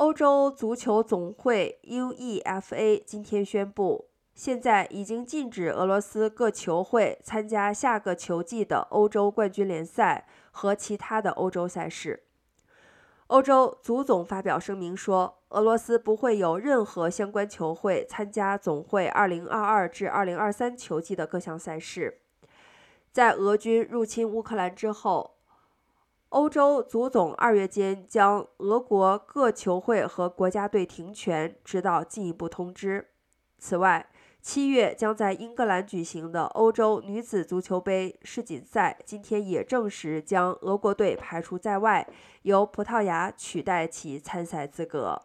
欧洲足球总会 （UEFA） 今天宣布，现在已经禁止俄罗斯各球会参加下个球季的欧洲冠军联赛和其他的欧洲赛事。欧洲足总发表声明说，俄罗斯不会有任何相关球会参加总会2022至2023球季的各项赛事。在俄军入侵乌克兰之后。欧洲足总二月间将俄国各球会和国家队停权，直到进一步通知。此外，七月将在英格兰举行的欧洲女子足球杯世锦赛今天也证实将俄国队排除在外，由葡萄牙取代其参赛资格。